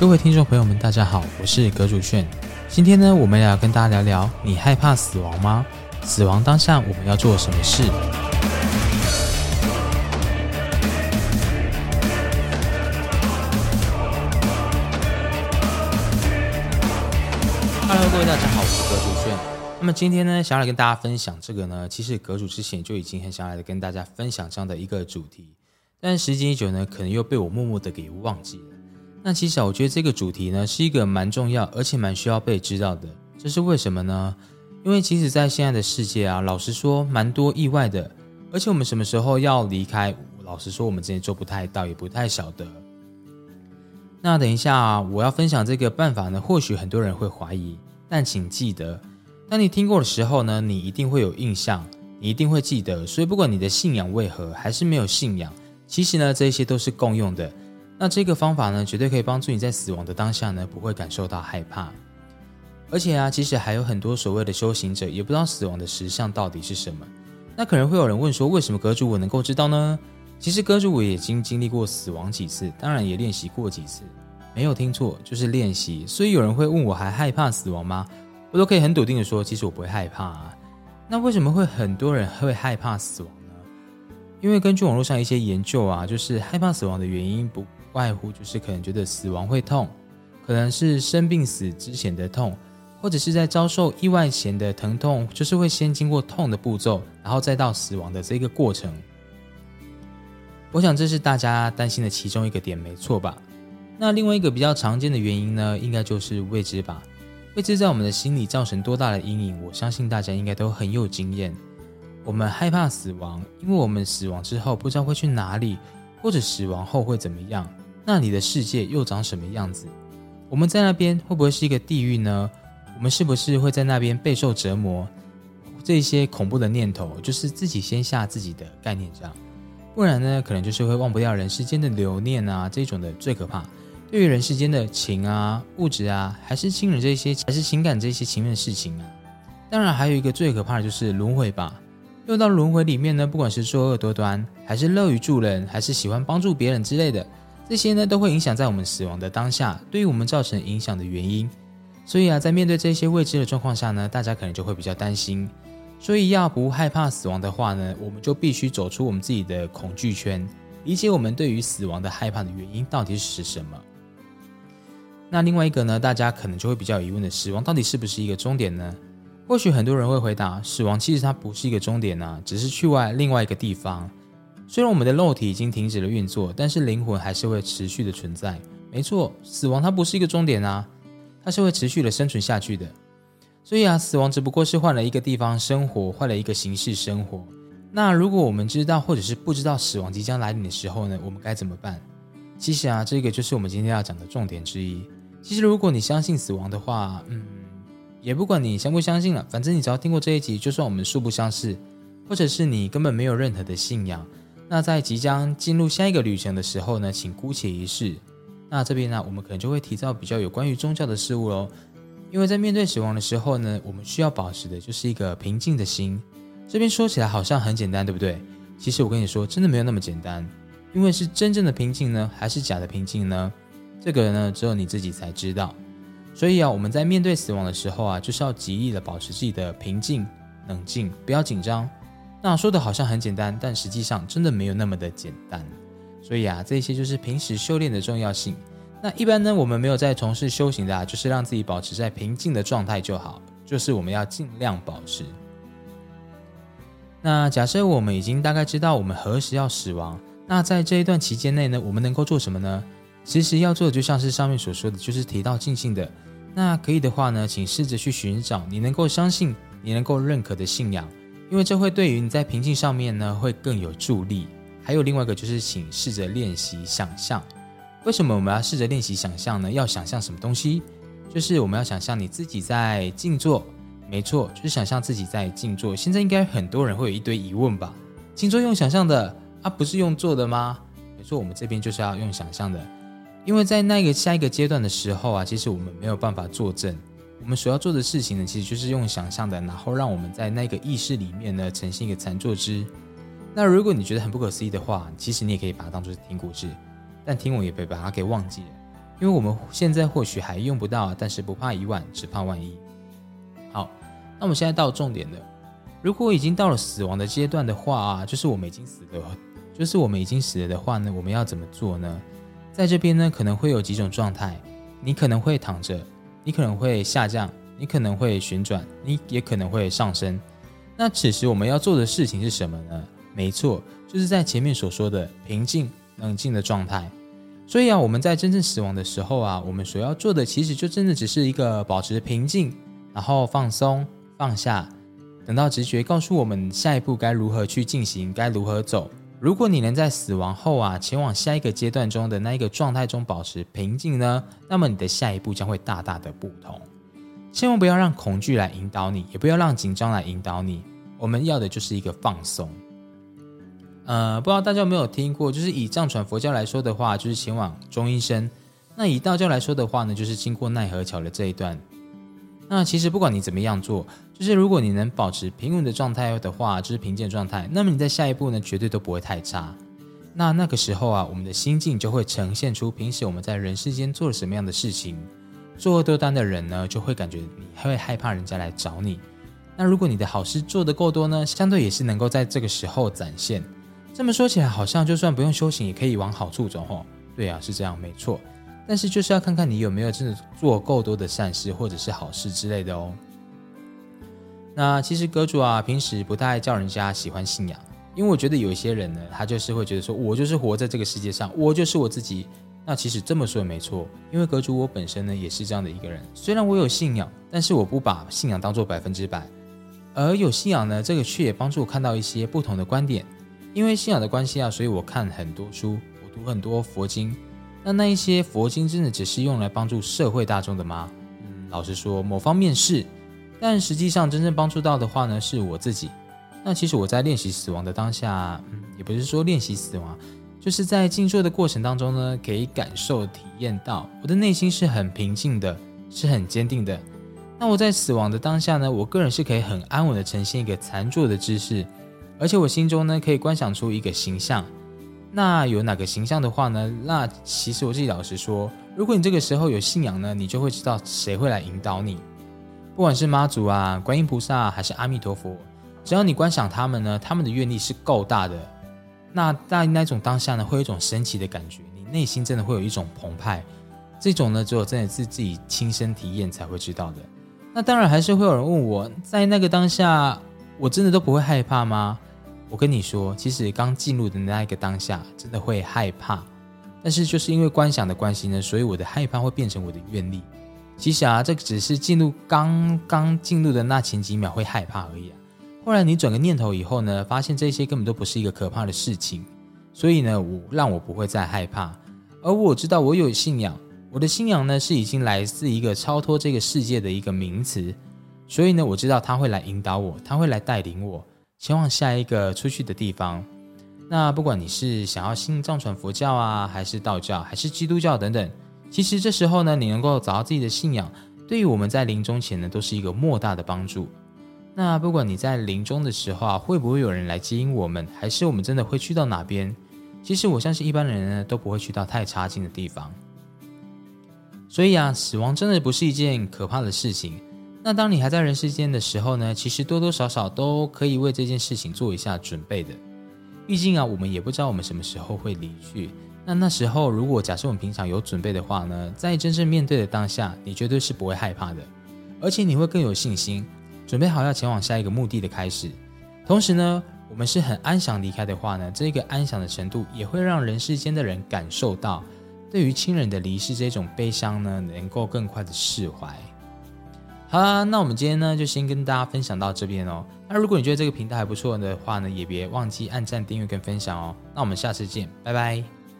各位听众朋友们，大家好，我是葛主炫。今天呢，我们要跟大家聊聊：你害怕死亡吗？死亡当下，我们要做什么事？Hello，各位大家好，我是葛主炫。那么今天呢，想要来跟大家分享这个呢，其实葛主之前就已经很想来跟大家分享这样的一个主题，但时间一久呢，可能又被我默默的给忘记了。那其实我觉得这个主题呢，是一个蛮重要，而且蛮需要被知道的。这是为什么呢？因为其实，在现在的世界啊，老实说，蛮多意外的。而且我们什么时候要离开，老实说，我们之前做不太到，也不太晓得。那等一下，我要分享这个办法呢，或许很多人会怀疑，但请记得，当你听过的时候呢，你一定会有印象，你一定会记得。所以，不管你的信仰为何，还是没有信仰，其实呢，这些都是共用的。那这个方法呢，绝对可以帮助你在死亡的当下呢，不会感受到害怕。而且啊，其实还有很多所谓的修行者，也不知道死亡的实相到底是什么。那可能会有人问说，为什么阁主我能够知道呢？其实阁主我已经经历过死亡几次，当然也练习过几次，没有听错，就是练习。所以有人会问我还害怕死亡吗？我都可以很笃定的说，其实我不会害怕啊。那为什么会很多人会害怕死亡呢？因为根据网络上一些研究啊，就是害怕死亡的原因不。外乎就是可能觉得死亡会痛，可能是生病死之前的痛，或者是在遭受意外前的疼痛，就是会先经过痛的步骤，然后再到死亡的这个过程。我想这是大家担心的其中一个点，没错吧？那另外一个比较常见的原因呢，应该就是未知吧？未知在我们的心里造成多大的阴影？我相信大家应该都很有经验。我们害怕死亡，因为我们死亡之后不知道会去哪里，或者死亡后会怎么样。那你的世界又长什么样子？我们在那边会不会是一个地狱呢？我们是不是会在那边备受折磨？这些恐怖的念头，就是自己先下自己的概念这样。不然呢，可能就是会忘不掉人世间的留念啊，这种的最可怕。对于人世间的情啊、物质啊，还是亲人这些，还是情感这些情面事情啊。当然，还有一个最可怕的就是轮回吧。又到轮回里面呢，不管是作恶多端，还是乐于助人，还是喜欢帮助别人之类的。这些呢都会影响在我们死亡的当下，对于我们造成影响的原因。所以啊，在面对这些未知的状况下呢，大家可能就会比较担心。所以要不害怕死亡的话呢，我们就必须走出我们自己的恐惧圈，理解我们对于死亡的害怕的原因到底是什么。那另外一个呢，大家可能就会比较疑问的，死亡到底是不是一个终点呢？或许很多人会回答，死亡其实它不是一个终点啊，只是去外另外一个地方。虽然我们的肉体已经停止了运作，但是灵魂还是会持续的存在。没错，死亡它不是一个终点啊，它是会持续的生存下去的。所以啊，死亡只不过是换了一个地方生活，换了一个形式生活。那如果我们知道或者是不知道死亡即将来临的时候呢，我们该怎么办？其实啊，这个就是我们今天要讲的重点之一。其实如果你相信死亡的话，嗯，也不管你相不相信了，反正你只要听过这一集，就算我们素不相识，或者是你根本没有任何的信仰。那在即将进入下一个旅程的时候呢，请姑且一试。那这边呢，我们可能就会提到比较有关于宗教的事物喽。因为在面对死亡的时候呢，我们需要保持的就是一个平静的心。这边说起来好像很简单，对不对？其实我跟你说，真的没有那么简单。因为是真正的平静呢，还是假的平静呢？这个呢，只有你自己才知道。所以啊，我们在面对死亡的时候啊，就是要极力的保持自己的平静、冷静，不要紧张。那说的好像很简单，但实际上真的没有那么的简单。所以啊，这些就是平时修炼的重要性。那一般呢，我们没有在从事修行的，啊，就是让自己保持在平静的状态就好，就是我们要尽量保持。那假设我们已经大概知道我们何时要死亡，那在这一段期间内呢，我们能够做什么呢？其实要做的就像是上面所说的，就是提到尽兴的。那可以的话呢，请试着去寻找你能够相信、你能够认可的信仰。因为这会对于你在平静上面呢会更有助力。还有另外一个就是，请试着练习想象。为什么我们要试着练习想象呢？要想象什么东西？就是我们要想象你自己在静坐。没错，就是想象自己在静坐。现在应该很多人会有一堆疑问吧？静坐用想象的啊，不是用做的吗？没错，我们这边就是要用想象的。因为在那个下一个阶段的时候啊，其实我们没有办法坐正。我们所要做的事情呢，其实就是用想象的，然后让我们在那个意识里面呢，呈现一个禅坐姿。那如果你觉得很不可思议的话，其实你也可以把它当做是听故事，但听我也别把它给忘记了。因为我们现在或许还用不到，但是不怕一万，只怕万一。好，那我们现在到重点了。如果已经到了死亡的阶段的话啊，就是我们已经死了，就是我们已经死了的话呢，我们要怎么做呢？在这边呢，可能会有几种状态，你可能会躺着，你可能会下降，你可能会旋转，你也可能会上升。那此时我们要做的事情是什么呢？没错，就是在前面所说的平静、冷静的状态。所以啊，我们在真正死亡的时候啊，我们所要做的其实就真的只是一个保持平静，然后放松、放下，等到直觉告诉我们下一步该如何去进行，该如何走。如果你能在死亡后啊，前往下一个阶段中的那一个状态中保持平静呢，那么你的下一步将会大大的不同。千万不要让恐惧来引导你，也不要让紧张来引导你。我们要的就是一个放松。呃，不知道大家有没有听过，就是以藏传佛教来说的话，就是前往中阴身；那以道教来说的话呢，就是经过奈何桥的这一段。那其实不管你怎么样做，就是如果你能保持平稳的状态的话，就是平静状态，那么你在下一步呢，绝对都不会太差。那那个时候啊，我们的心境就会呈现出平时我们在人世间做了什么样的事情。作恶多端的人呢，就会感觉你会害怕人家来找你。那如果你的好事做得够多呢，相对也是能够在这个时候展现。这么说起来，好像就算不用修行，也可以往好处走吼。对啊，是这样，没错。但是就是要看看你有没有真的做够多的善事或者是好事之类的哦。那其实阁主啊，平时不太叫人家喜欢信仰，因为我觉得有一些人呢，他就是会觉得说，我就是活在这个世界上，我就是我自己。那其实这么说也没错，因为阁主我本身呢也是这样的一个人。虽然我有信仰，但是我不把信仰当做百分之百，而有信仰呢，这个却也帮助我看到一些不同的观点。因为信仰的关系啊，所以我看很多书，我读很多佛经。那那一些佛经真的只是用来帮助社会大众的吗？嗯，老实说，某方面是，但实际上真正帮助到的话呢，是我自己。那其实我在练习死亡的当下，嗯，也不是说练习死亡，就是在静坐的过程当中呢，可以感受体验到我的内心是很平静的，是很坚定的。那我在死亡的当下呢，我个人是可以很安稳的呈现一个禅坐的姿势。而且我心中呢，可以观想出一个形象。那有哪个形象的话呢？那其实我自己老实说，如果你这个时候有信仰呢，你就会知道谁会来引导你。不管是妈祖啊、观音菩萨还是阿弥陀佛，只要你观想他们呢，他们的愿力是够大的。那在那种当下呢，会有一种神奇的感觉，你内心真的会有一种澎湃。这种呢，只有真的是自己亲身体验才会知道的。那当然还是会有人问我在那个当下，我真的都不会害怕吗？我跟你说，其实刚进入的那一个当下，真的会害怕，但是就是因为观想的关系呢，所以我的害怕会变成我的愿力。其实啊，这只是进入刚刚进入的那前几秒会害怕而已啊。后来你转个念头以后呢，发现这些根本都不是一个可怕的事情，所以呢，我让我不会再害怕。而我知道我有信仰，我的信仰呢是已经来自一个超脱这个世界的一个名词，所以呢，我知道他会来引导我，他会来带领我。前往下一个出去的地方。那不管你是想要信藏传佛教啊，还是道教，还是基督教等等，其实这时候呢，你能够找到自己的信仰，对于我们在临终前呢，都是一个莫大的帮助。那不管你在临终的时候啊，会不会有人来接引我们，还是我们真的会去到哪边？其实我相信一般人呢，都不会去到太差劲的地方。所以啊，死亡真的不是一件可怕的事情。那当你还在人世间的时候呢，其实多多少少都可以为这件事情做一下准备的。毕竟啊，我们也不知道我们什么时候会离去。那那时候，如果假设我们平常有准备的话呢，在真正面对的当下，你绝对是不会害怕的，而且你会更有信心，准备好要前往下一个目的的开始。同时呢，我们是很安详离开的话呢，这个安详的程度也会让人世间的人感受到，对于亲人的离世这种悲伤呢，能够更快的释怀。好啦，那我们今天呢就先跟大家分享到这边哦。那如果你觉得这个频道还不错的话呢，也别忘记按赞、订阅跟分享哦。那我们下次见，拜拜。